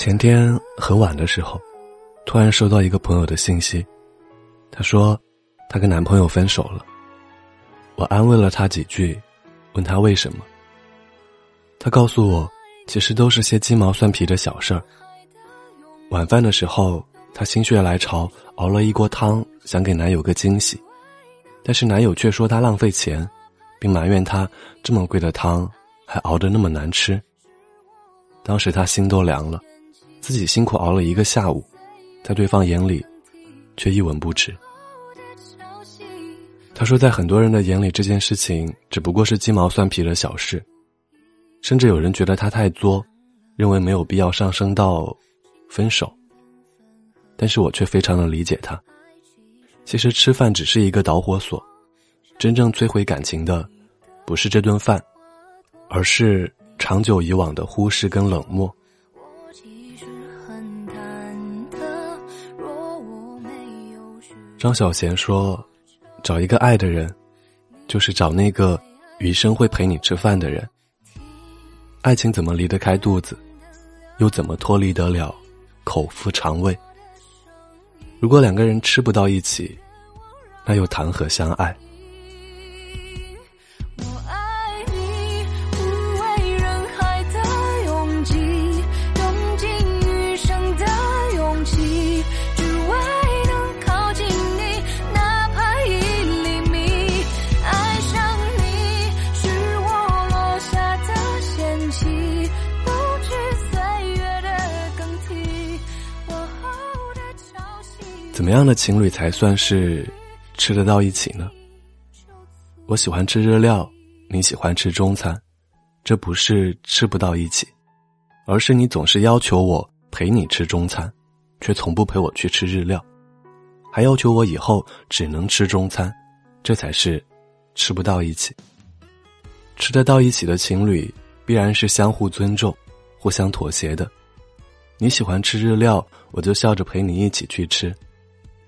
前天很晚的时候，突然收到一个朋友的信息，她说她跟男朋友分手了。我安慰了她几句，问她为什么。她告诉我，其实都是些鸡毛蒜皮的小事儿。晚饭的时候，她心血来潮熬了一锅汤，想给男友个惊喜，但是男友却说她浪费钱，并埋怨她这么贵的汤还熬得那么难吃。当时她心都凉了。自己辛苦熬了一个下午，在对方眼里，却一文不值。他说，在很多人的眼里，这件事情只不过是鸡毛蒜皮的小事，甚至有人觉得他太作，认为没有必要上升到分手。但是我却非常的理解他。其实吃饭只是一个导火索，真正摧毁感情的，不是这顿饭，而是长久以往的忽视跟冷漠。张小娴说：“找一个爱的人，就是找那个余生会陪你吃饭的人。爱情怎么离得开肚子，又怎么脱离得了口腹肠胃？如果两个人吃不到一起，那又谈何相爱？”怎么样的情侣才算是吃得到一起呢？我喜欢吃日料，你喜欢吃中餐，这不是吃不到一起，而是你总是要求我陪你吃中餐，却从不陪我去吃日料，还要求我以后只能吃中餐，这才是吃不到一起。吃得到一起的情侣，必然是相互尊重、互相妥协的。你喜欢吃日料，我就笑着陪你一起去吃。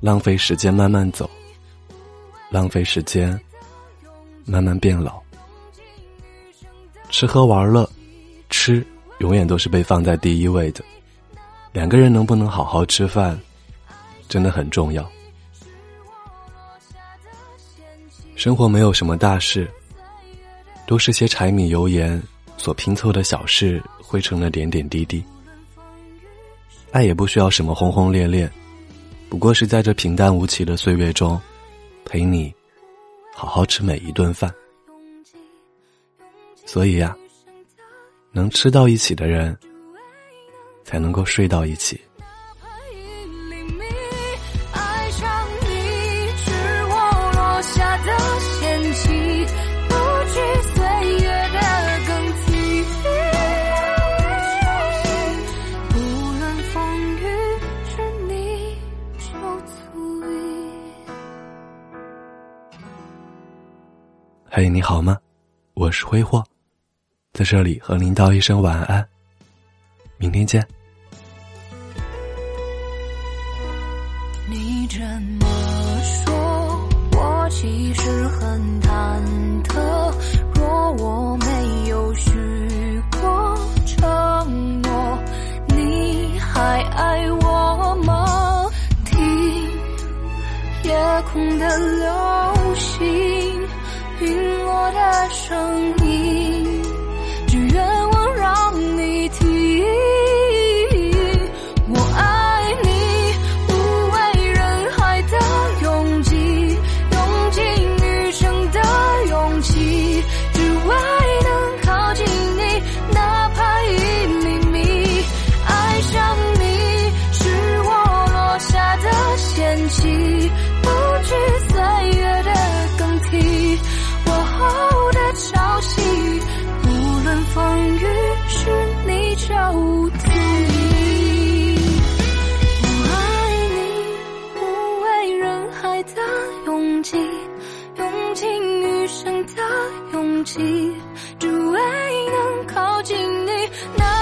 浪费时间慢慢走，浪费时间慢慢变老。吃喝玩乐，吃永远都是被放在第一位的。两个人能不能好好吃饭，真的很重要。生活没有什么大事，都是些柴米油盐所拼凑的小事汇成了点点滴滴。爱也不需要什么轰轰烈烈。不过是在这平淡无奇的岁月中，陪你好好吃每一顿饭。所以呀，能吃到一起的人，才能够睡到一起。嘿，你好吗？我是挥霍，在这里和您道一声晚安，明天见。你这么说，我其实很忐忑。若我没有许过承诺，你还爱我吗？听夜空的流星。陨我的生命。无踪影我爱你无畏人海的拥挤用尽余生的勇气只为能靠近你哪